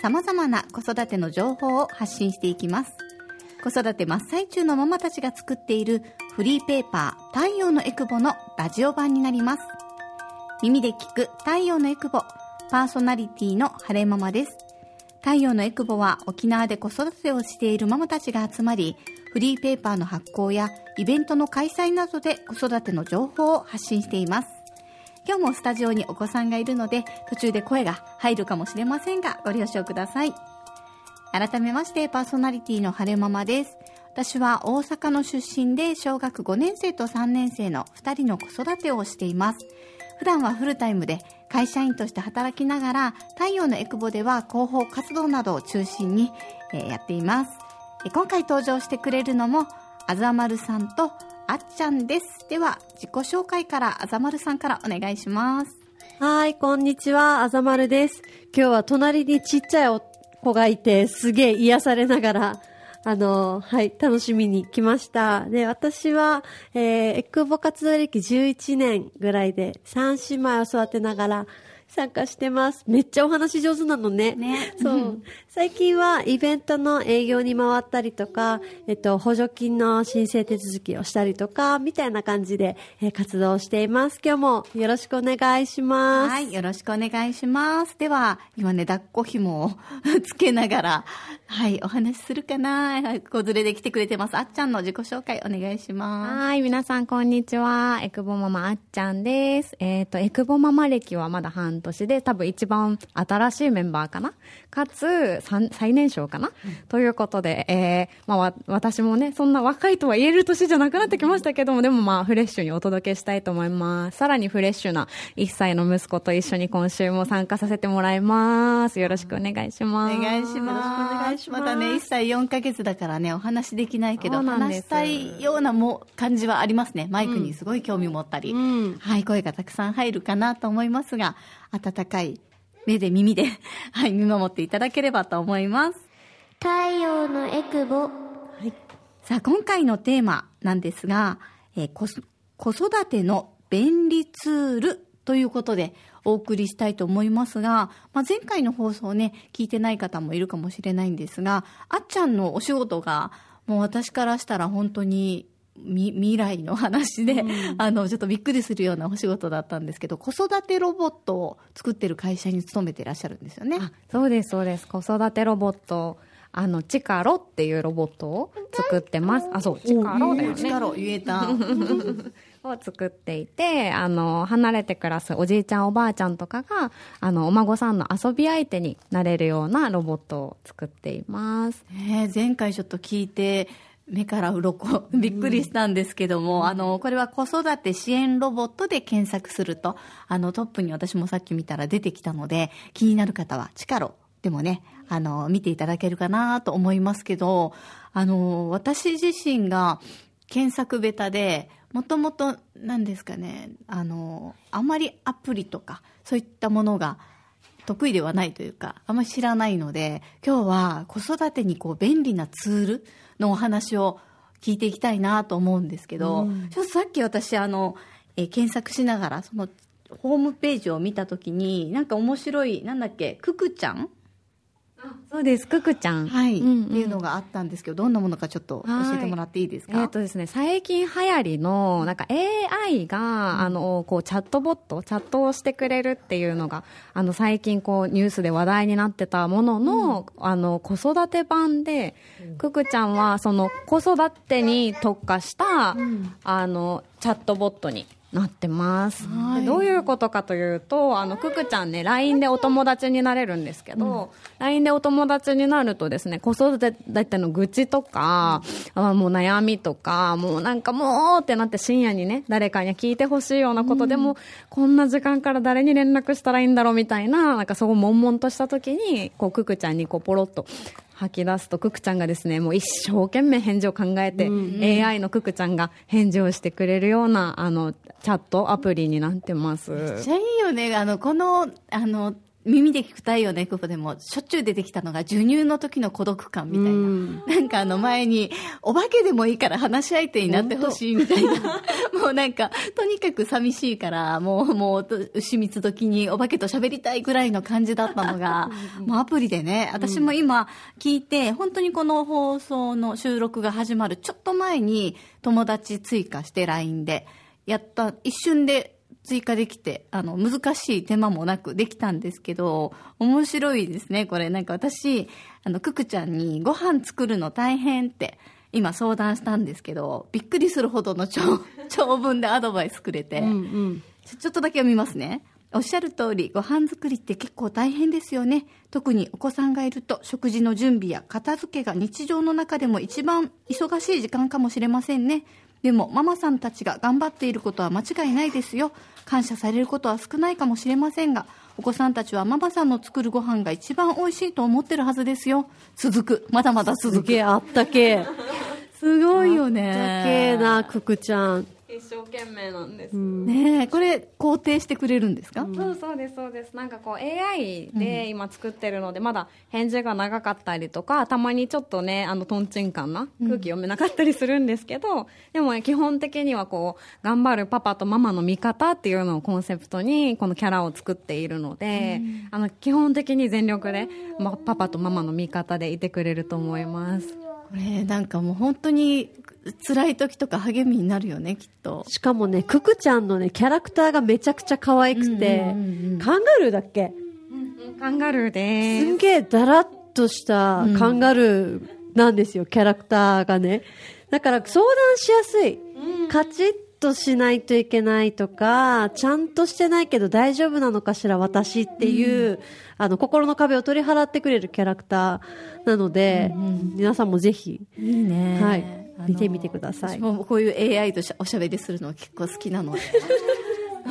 様々な子育ての情報を発信していきます。子育て真っ最中のママたちが作っているフリーペーパー太陽のエクボのラジオ版になります。耳で聞く太陽のエクボパーソナリティの晴れママです。太陽のエクボは沖縄で子育てをしているママたちが集まりフリーペーパーの発行やイベントの開催などで子育ての情報を発信しています。今日もスタジオにお子さんがいるので途中で声が入るかもしれませんがご了承ください。改めましてパーソナリティの晴れママです。私は大阪の出身で小学5年生と3年生の2人の子育てをしています。普段はフルタイムで会社員として働きながら太陽のエクボでは広報活動などを中心に、えやっています。え今回登場してくれるのもあざまるさんとあっちゃんですでは自己紹介からあざまるさんからお願いしますはい、こんにちは、あざまるです。今日は隣にちっちゃい子がいて、すげえ癒されながら、あの、はい、楽しみに来ました。で、私は、えー、エクボ活動歴11年ぐらいで、3姉妹を育てながら参加してます。めっちゃお話上手なのね。ねそう。最近はイベントの営業に回ったりとか、えっと、補助金の申請手続きをしたりとか、みたいな感じで、えー活動しています。今日もよろしくお願いします。はい、よろしくお願いします。では、今ね、抱っこ紐を つけながら、はい、お話しするかな子連れで来てくれてます。あっちゃんの自己紹介お願いします。はい、皆さんこんにちは。エクボママあっちゃんです。えっ、と、エクボママ歴はまだ半年で、多分一番新しいメンバーかな？かつ、三最年少かな、ということで、えー、まあわ、私もね、そんな若いとは言える年じゃなくなってきましたけども、でもまあ、フレッシュにお届けしたいと思います。さらにフレッシュな1歳の息子と一緒に今週も参加させてもらいます。よろしくお願いしおます。願いします。お願いしますまだね、1歳4ヶ月だからね、お話できないけど、話したいようなも感じはありますね。マイクにすごい興味持ったり、んはい、声がたくさん入るかなと思いますが、温かい目で耳で、はい、見守っていただければと思います。太陽のエクボさあ、今回のテーマなんですが、えー子育ての便利ツールということでお送りしたいと思いますが、まあ、前回の放送ね、聞いてない方もいるかもしれないんですが、あっちゃんのお仕事が、もう私からしたら本当にみ未来の話で、あの、ちょっとびっくりするようなお仕事だったんですけど、子育てロボットを作ってる会社に勤めてらっしゃるんですよね。あそうです、そうです。子育てロボット、あの、チカロっていうロボットを作ってます。あ、そう、チカロだよね。力を言えた。を作っていて、あの、離れて暮らすおじいちゃんおばあちゃんとかが、あの、お孫さんの遊び相手になれるようなロボットを作っています。ねえ前回ちょっと聞いて目から鱗。びっくりしたんですけども、あのこれは子育て支援ロボットで検索するとあのトップに私もさっき見たら出てきたので気になる方は「チカロ」でもねあの見ていただけるかなと思いますけどあの私自身が検索ベタでもともと何ですかねあのあんまりアプリとかそういったものが得意ではないというか、あんまり知らないので、今日は子育てにこう便利なツールのお話を聞いていきたいなと思うんですけど、ちょっとさっき私あの、えー検索しながらそのホームページを見たときに、なんか面白い、なんだっけ、ククちゃんそうです、ククちゃん。はい、うんうん。っていうのがあったんですけど、どんなものかちょっと教えてもらっていいですか、えっ、とですね、最近流行りの、なんか AI が、あの、こう、チャットボット、チャットをしてくれるっていうのが、あの、最近こう、ニュースで話題になってたものの、あの、子育て版で、ククちゃんは、その、子育てに特化した、あの、チャットボットになってます。でどういうことかというと、あの、くくちゃんね、LINE でお友達になれるんですけど、LINE でお友達になるとですね、子育ての愚痴とか、あもう悩みとか、もうなんかもうってなって深夜にね、誰かに聞いてほしいようなことでも、こんな時間から誰に連絡したらいいんだろうみたいな、なんかそう悶々とした時に、こう、くくちゃんにこう、ポロッと、吐き出すとくくちゃんがですねもう一生懸命返事を考えて、AI のくくちゃんが返事をしてくれるようなあのチャットアプリになってますめっちゃいいよね。あの、この、あの、耳で聞く太陽のエクボでもしょっちゅう出てきたのが授乳の時の孤独感みたいな。なんかあの前に、お化けでもいいから話し相手になってほしいみたいな。もうなんか、とにかく寂しいから、もう、もう、牛蜜時にお化けと喋りたいぐらいの感じだったのが、もうアプリでね、私も今聞いて、本当にこの放送の収録が始まるちょっと前に友達追加して LINE で、やった、一瞬で追加できて、あの、難しい手間もなくできたんですけど、面白いですね、これ。なんか私、あの、くくちゃんにご飯作るの大変って、今相談したんですけど、びっくりするほどの長 長文でアドバイスくれて、ちょちょっとだけ読みますね。おっしゃる通り、ご飯作りって結構大変ですよね。特にお子さんがいると、食事の準備や片付けが日常の中でも一番忙しい時間かもしれませんね。でも、ママさんたちが頑張っていることは間違いないですよ。感謝されることは少ないかもしれませんが、お子さんたちはママさんの作るご飯が一番美味しいと思ってるはずですよ。続く。まだまだす続く。げえあったけ。すごいよね。あったけな、くくちゃん。一生懸命なんです、ねえ、これ肯定してくれるんですか、そうそうですそうです。なんかこう AI で今作ってるので、まだ返事が長かったりとかたまにちょっとねあのとんちんかんな空気読めなかったりするんですけど、でも、ね、基本的にはこう頑張るパパとママの味方っていうのをコンセプトにこのキャラを作っているので、あの基本的に全力で、ま、パパとママの味方でいてくれると思います。これなんかもう本当に辛い時とか励みになるよねきっと。しかもね、くくちゃんのね、キャラクターがめちゃくちゃ可愛くて、カンガルーだっけ？カンガルーです。すんげえだらっとしたカンガルーなんですよ、キャラクターがね。だから相談しやすい。カチッとしないといけないとか、ちゃんとしてないけど大丈夫なのかしら私っていう、あの、心の壁を取り払ってくれるキャラクターなので、皆さんもぜひ、いいね。はい見てみてください。私もこういう AI とおしゃべりするの結構好きなので。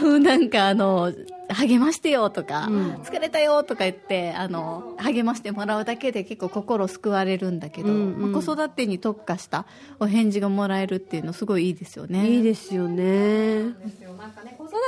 うんなんかあの励ましてよとか、疲れたよとか言ってあの励ましてもらうだけで結構心救われるんだけど、まあ子育てに特化したお返事がもらえるっていうのすごいいいですよね。いいですよね。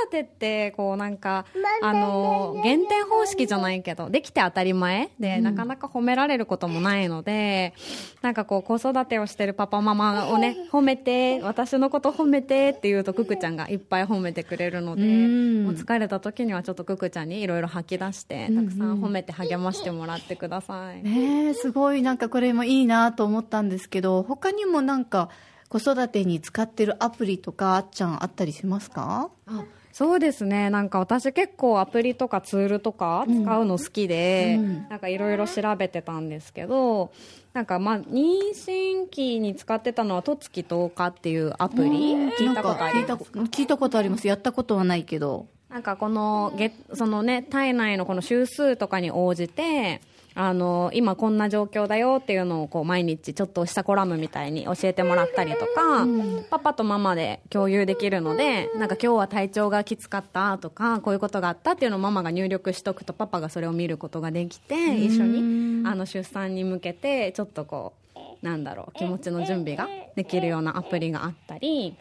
てってこうなんかあの減点方式じゃないけどできて当たり前で、なかなか褒められることもないのでなんかこう子育てをしてるパパママをね褒めて私のこと褒めてって言うとくくちゃんがいっぱい褒めてくれるので、ん。もう疲れた時にはちょっとくくちゃんにいろいろ吐き出してたくさん褒めて励ましてもらってください。ねえすごい。なんかこれもいいなと思ったんですけど他にもなんか子育てに使ってるアプリとかあっちゃんあったりしますか？あそうですね。なんか私結構アプリとかツールとか使うの好きで、なんかいろいろ調べてたんですけどなんかまあ妊娠期に使ってたのは「とつき10日」っていうアプリ聞いたことあります聞いたことあります。やったことはないけど。なんかこのげそのね体内のこの周数とかに応じてあの今こんな状況だよっていうのをこう毎日ちょっとしたコラムみたいに教えてもらったりとか、パパとママで共有できるのでなんか今日は体調がきつかったとかこういうことがあったっていうのをママが入力しとくとパパがそれを見ることができて一緒にあの出産に向けてちょっとこうなんだろう気持ちの準備ができるようなアプリがあったり、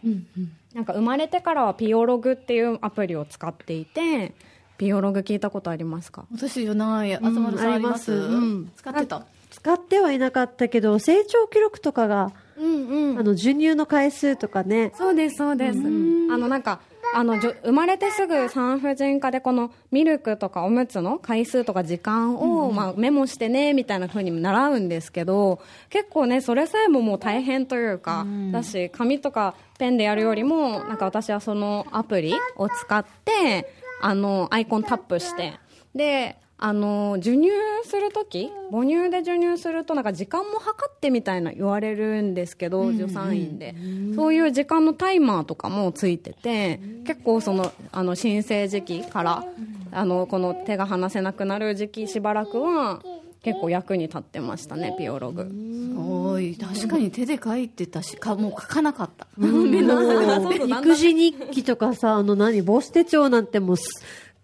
なんか生まれてからはピオログっていうアプリを使っていてピオログ聞いたことありますか？私じゃないあずまるさんあります,、うん。使ってた？使ってはいなかったけど、成長記録とかが、うんうん。あの、授乳の回数とかね、そうですそうです、あのなんかあの生まれてすぐ産婦人科でこのミルクとかおむつの回数とか時間を、まあ、メモしてねみたいな風に習うんですけど結構ねそれさえももう大変というか、だし紙とかペンでやるよりもなんか私はそのアプリを使ってあのアイコンタップして。であの授乳するとき母乳で授乳するとなんか時間も測ってみたいな言われるんですけど、助産院で。そういう時間のタイマーとかもついてて結構そのあの新生時期からあのこの手が離せなくなる時期しばらくは結構役に立ってましたねピオログ。おい。確かに手で書いてたしかもう書かなかった、育児日記とかさ、あの何、母子手帳なんてもうす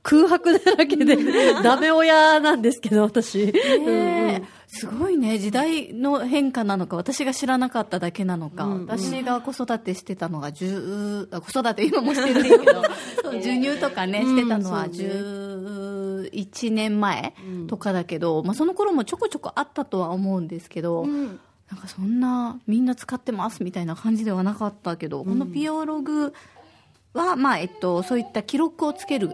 空白だらけで、ダメ親なんですけど、私。すごいね。時代の変化なのか私が知らなかっただけなのか、私が子育てしてたのが10あ子育て今もしてるけど 授乳とかねしてたのは11年前とかだけど、まあ、その頃もちょこちょこあったとは思うんですけど、なんかそんなみんな使ってますみたいな感じではなかったけど、このピオログは、まあえっと、そういった記録をつける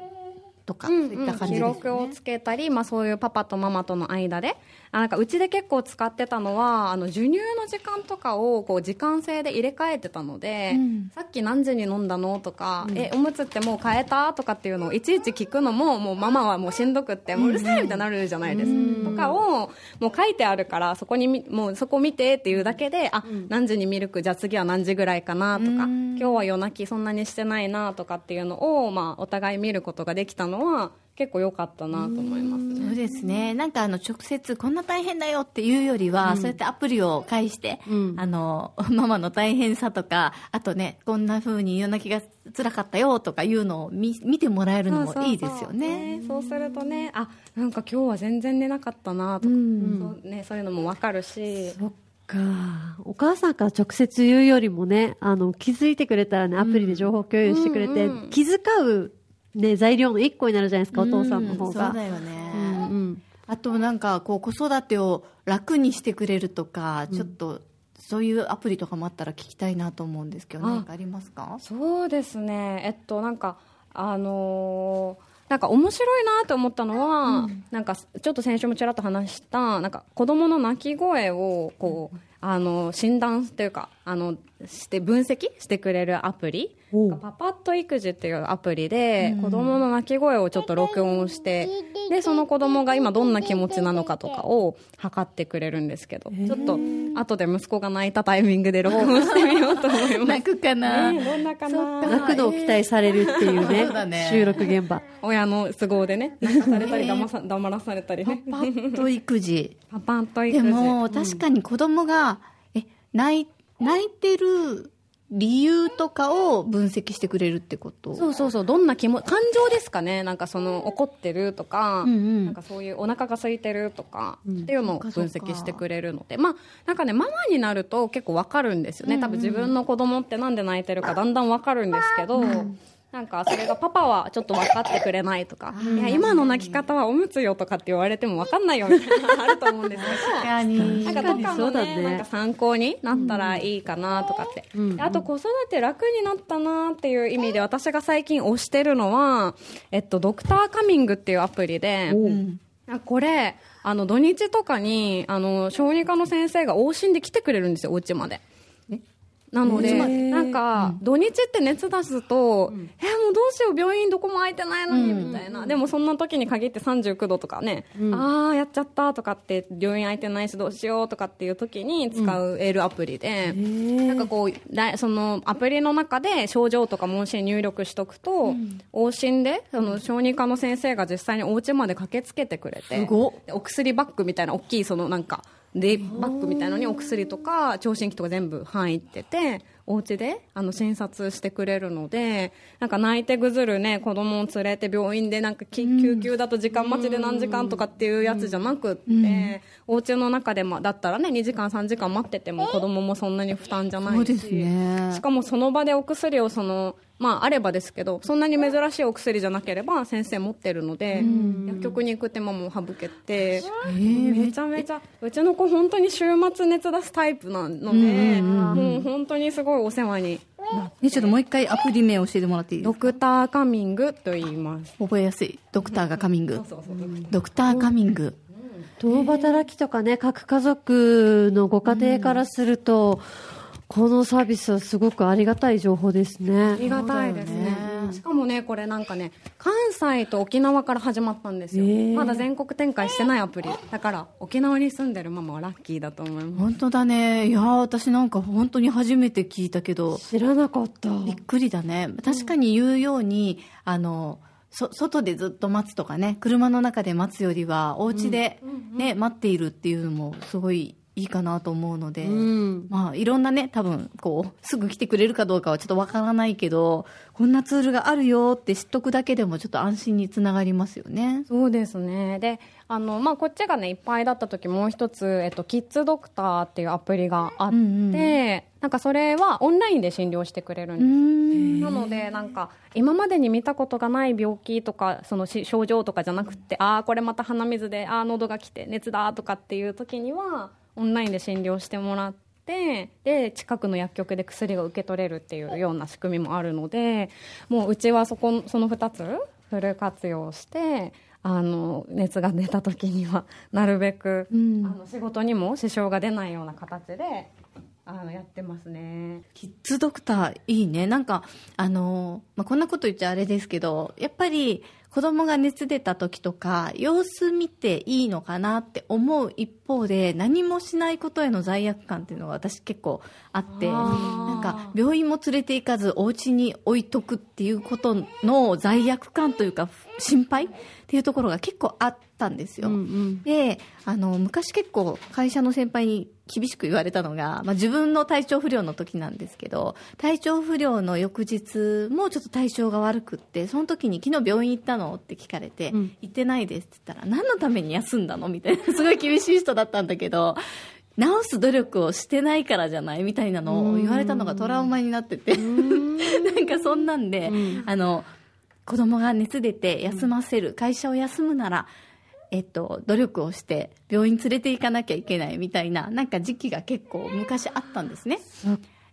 とか、そういった感じ記ですね。録をつけたり、まあ、そういうパパとママとの間であなんかうちで結構使ってたのはあの授乳の時間とかをこう時間制で入れ替えてたので、さっき何時に飲んだのとか、えおむつってもう変えたとかっていうのをいちいち聞くのももうママはもうしんどくってもううるさいみたいになるじゃないですか、とかをもう書いてあるからそこにみもうそこ見てっていうだけであ、何時にミルクじゃあ次は何時ぐらいかなとか、今日は夜泣きそんなにしてないなとかっていうのを、まあ、お互い見ることができたのは結構良かったなと思いますね。そうですね。なんかあの直接こんな大変だよっていうよりは、そうやってアプリを介して、あの、ママの大変さとか、あとね、こんな風に夜泣きが辛かったよとかいうのを見見てもらえるのもいいですよね。そうするとね、あ、なんか今日は全然寝なかったなとか、そうね、そういうのもわかるし。そっか。お母さんから直接言うよりもね、あの、気づいてくれたらね、アプリで情報共有してくれて、気遣う、ね、材料の一個になるじゃないですか、お父さんの方が。そうだよね。うんうん。あとなんかこう子育てを楽にしてくれるとか、ちょっとそういうアプリとかもあったら聞きたいなと思うんですけど、あ。何かありますか？そうですね。えっと、なんか、あのーなんか面白いなと思ったのは、なんかちょっと先週もちらっと話したなんか子供の泣き声をこう、あの診断というかあのして分析してくれるアプリ。パパッと育児っていうアプリで、子供の泣き声をちょっと録音してでその子供が今どんな気持ちなのかとかを測ってくれるんですけど、ちょっと後で息子が泣いたタイミングで録音してみようと思います。泣くかな、ねどんなかな？泣くのを期待されるっていうね収録現場。親の都合でね泣かされたり黙さ黙らされたりね。パッと育児。パパンと育児。でも確かに子供が、え泣い泣いてる理由とかを分析してくれるってこと？そうそうそう。どんな気も感情ですかね？なんかその怒ってるとか、うんうん。なんかそういうお腹が空いてるとか、っていうのを分析してくれるので。まあなんかねママになると結構わかるんですよね、多分自分の子供ってなんで泣いてるかだんだんわかるんですけど、なんかそれがパパはちょっと分かってくれないとか、いや今の泣き方はおむつよとかって言われても分かんないよみたいなのあると思うんですよ確かになんかとかもね。ねなんか参考になったらいいかなとかって、であと子育て楽になったなっていう意味で私が最近推してるのは、えっと、ドクターカミングっていうアプリで、あこれあの土日とかにあの小児科の先生が往診で来てくれるんですよお家まで。なので、なんか、土日って熱出すと、え、もうどうしよう、病院どこも空いてないのに、みたいな。でもそんな時に限って39度とかね、ああ、やっちゃったとかって、病院空いてないしどうしようとかっていう時に使うエールアプリで、なんかこう、そのアプリの中で症状とか問診入力しとくと、往診で、その小児科の先生が実際にお家まで駆けつけてくれて、お薬バッグみたいな大きいそのなんかデイバッグみたいなのにお薬とか聴診器とか全部入っててお家であの診察してくれるのでなんか泣いてぐずるね子供を連れて病院でなんかき救急だと時間待ちで何時間とかっていうやつじゃなくって、お家の中でもだったらね2時間3時間待ってても子供もそんなに負担じゃないしね。しかもその場でお薬をその、まあ、あればですけどそんなに珍しいお薬じゃなければ先生持ってるので、薬局に行く手間も省けて、めちゃめちゃうちの子本当に週末熱出すタイプなので、もう本当にすごいお世話に。ね、ちょっともう一回アプリ名教えてもらっていいですか？ドクターカミングと言います。覚えやすい。ドクターがカミング。ドクターカミング。共働きとかね、各家族のご家庭からすると、このサービスはすごくありがたい情報ですね。ありがたいですね。うんしかもねこれなんかね関西と沖縄から始まったんですよ、へー。まだ全国展開してないアプリ。だから沖縄に住んでるママはラッキーだと思います。本当だね。いやー私なんか本当に初めて聞いたけど。知らなかった。びっくりだね。確かに言うように、あのそ外でずっと待つとかね車の中で待つよりはお家で、ね待っているっていうのもすごいいいかなと思うので、うん。まあいろんなね多分こうすぐ来てくれるかどうかはちょっとわからないけどこんなツールがあるよって知っとくだけでもちょっと安心につながりますよね。そうですねであの、まあ、こっちがねいっぱいだった時もう一つ、えっと、キッズドクターっていうアプリがあって、うんうんなんかそれはオンラインで診療してくれるんうですんなのでなんか今までに見たことがない病気とかそのし症状とかじゃなくてああこれまた鼻水でああ喉が来て熱だとかっていう時にはオンラインで診療してもらってで近くの薬局で薬が受け取れるっていうような仕組みもあるのでもううちはそこその2つフル活用してあの熱が出た時にはなるべく、うんあの仕事にも支障が出ないような形であのやってますね。キッズドクターいいねなんかあの、まあ、こんなこと言っちゃあれですけどやっぱり子供が熱出た時とか様子見ていいのかなって思う一方で何もしないことへの罪悪感っていうのが私結構あってなんか病院も連れて行かずお家に置いとくっていうことの罪悪感というか心配っていうところが結構あったんですよ。うんうん。であの昔結構会社の先輩に厳しく言われたのが、まあ、自分の体調不良の時なんですけど体調不良の翌日もちょっと体調が悪くってその時に昨日病院行ったのって聞かれて、うん。行ってないですって言ったら何のために休んだの？みたいな すごい厳しい人だったんだけど治す努力をしてないからじゃないみたいなのを言われたのがトラウマになってて。なんかそんなんで、うん。あの子供が熱出て休ませる、会社を休むなら、えっと、努力をして病院連れて行かなきゃいけないみたいななんか時期が結構昔あったんですね。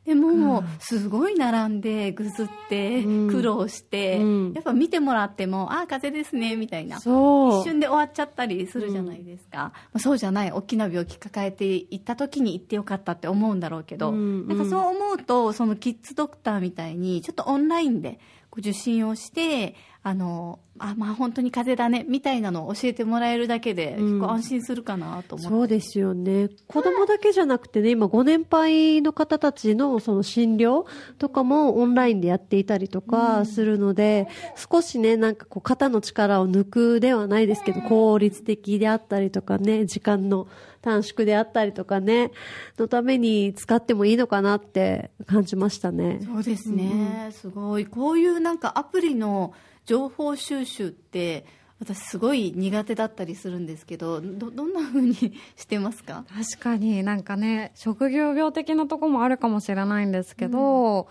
でも、すごい並んでぐずってうん。苦労して、うん。やっぱ見てもらってもああ風邪ですねみたいな。一瞬で終わっちゃったりするじゃないですか、まあそうじゃない大きな病気抱えていった時に行ってよかったって思うんだろうけど、うんなんかそう思うとそのキッズドクターみたいにちょっとオンラインで受診をしてあのあまあ本当に風邪だねみたいなのを教えてもらえるだけでうん。結構安心するかなと思って、そうですよね。子供だけじゃなくてね、今ご年配の方たちのその診療とかもオンラインでやっていたりとかするので、少しね、なんかこう肩の力を抜くではないですけど、効率的であったりとかね、時間の短縮であったりとかね、のために使ってもいいのかなって感じましたね。そうですね、すごい。こういうなんかアプリの情報収集って私すごい苦手だったりするんですけどどどんな風にしてますか？確かになんかね職業病的なとこもあるかもしれないんですけど、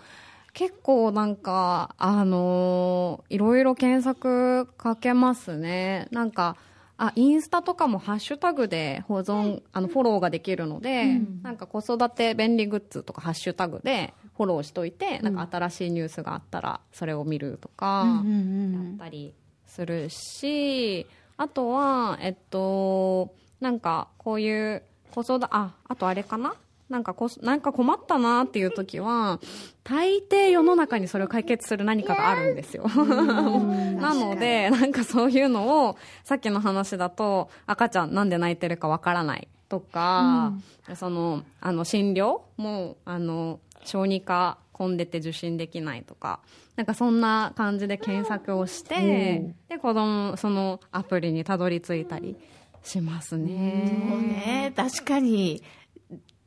結構なんかあのーいろいろ検索かけますね。なんかあインスタとかもハッシュタグで保存あのフォローができるので、なんか子育て便利グッズとかハッシュタグでフォローしといて、なんか新しいニュースがあったらそれを見るとか、うんうんやったりするし、あとは、えっと、なんかこういう子育て、あ、あとあれかな？なんかこなんか困ったなっていう時は、大抵世の中にそれを解決する何かがあるんですよ。なので、なんかそういうのを、さっきの話だと、赤ちゃんなんで泣いてるかわからないとか、その、あの、診療も、あの、小児科混んでて受診できないとか、なんかそんな感じで検索をして、で、子供、そのアプリにたどり着いたりしますそうね。ね確かに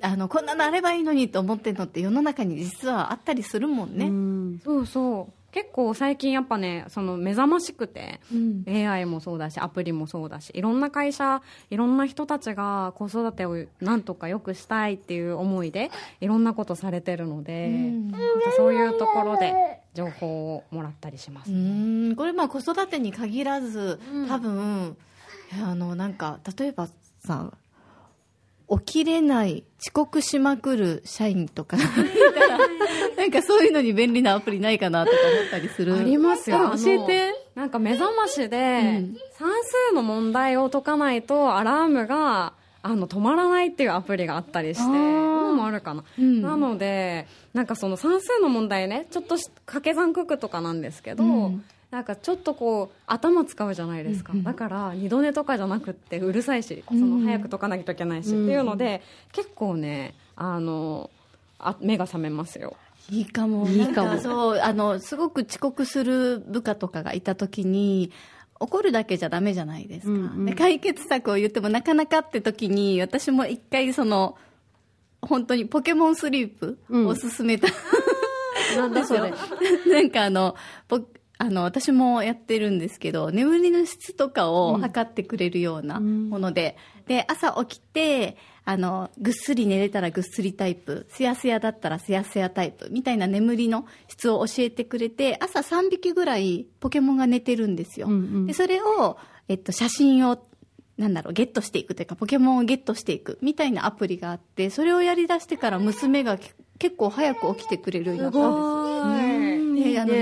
あのこんなのあればいいのにと思ってるのって世の中に実はあったりするもんね、うんそうそう。結構最近やっぱね、その目覚ましくて、AI もそうだし、アプリもそうだし、いろんな会社、いろんな人たちが子育てをなんとか良くしたいっていう思いで、いろんなことされてるので、なん。かそういうところで情報をもらったりします。うーん。これまあ子育てに限らず多分、あのなんか例えばさ起きれない遅刻しまくる社員とか。なんかそういうのに便利なアプリないかなとか思ったりする。ありますよ。あ教えて。なんか目覚ましで、算数の問題を解かないとアラームが、あの止まらないっていうアプリがあったりしてあー。今もあるかな、うん。なのでなんかその算数の問題ねちょっとし掛け算九九とかなんですけど、うんなんかちょっとこう頭使うじゃないですか、だから二度寝とかじゃなくってうるさいしその早く解かなきゃいけないし、っていうので結構ねあのあ目が覚めますよ。いいかも。いいかも。そう、あの、すごく遅刻する部下とかがいたときに、怒るだけじゃダメじゃないですか、うんうん。で。解決策を言ってもなかなかって時に、私も一回その、本当にポケモンスリープうん。を勧めた、なんだそれ。なんかあの、ポあの、私もやってるんですけど、眠りの質とかを測ってくれるようなもので、で、朝起きて、あの、ぐっすり寝れたらぐっすりタイプ、すやすやだったらすやすやタイプ、みたいな眠りの質を教えてくれて、朝3匹ぐらいポケモンが寝てるんですよ。うんうんで、それを、えっと、写真を、なんだろう、ゲットしていくというか、ポケモンをゲットしていくみたいなアプリがあって、それをやり出してから娘がけ結構早く起きてくれるようになったんですよ。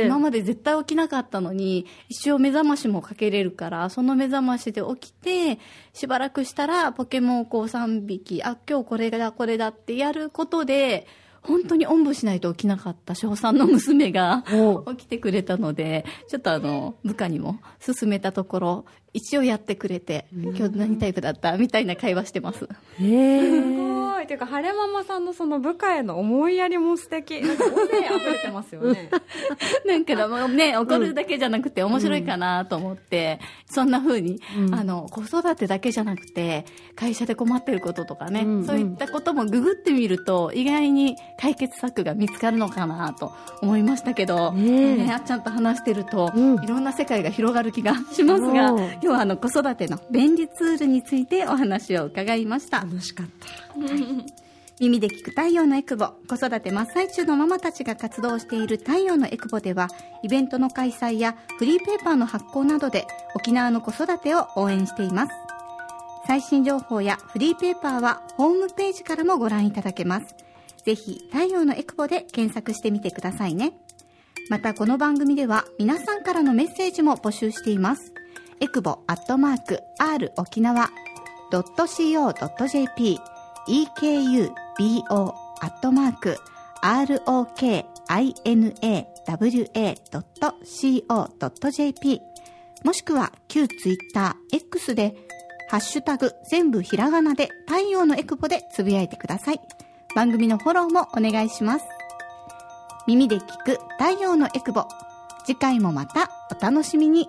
今まで絶対起きなかったのに一応目覚ましもかけれるからその目覚ましで起きてしばらくしたらポケモンをこう3匹あ今日これだこれだってやることで本当におんぶしないと起きなかった小3の娘がお 起きてくれたのでちょっとあの部下にも勧めたところ一応やってくれて今日何タイプだった？みたいな会話してます。すごい。っていうか晴れママさんのその部下への思いやりも素敵。なんか個性溢れてますよね。なんかもうね、怒るだけじゃなくて面白いかなと思って、そんな風に、あの、子育てだけじゃなくて、会社で困ってることとかね、うん。そういったこともググってみると、意外に解決策が見つかるのかなと思いましたけど、ねあっちゃんと話してると、うん。いろんな世界が広がる気がしますが、おー今日はあの子育ての便利ツールについてお話を伺いました。楽しかった。耳で聞く太陽のエクボ。子育て真っ最中のママたちが活動している太陽のエクボではイベントの開催やフリーペーパーの発行などで沖縄の子育てを応援しています。最新情報やフリーペーパーはホームページからもご覧いただけます。ぜひ太陽のエクボで検索してみてくださいね。またこの番組では皆さんからのメッセージも募集していますエクボアットマーク r 沖縄 .co.jp ekubo アットマーク rokinawa.co.jp もしくは旧ツイッター X でハッシュタグ全部ひらがなで太陽のエクボでつぶやいてください。番組のフォローもお願いします。耳で聞く太陽のエクボ。次回もまたお楽しみに。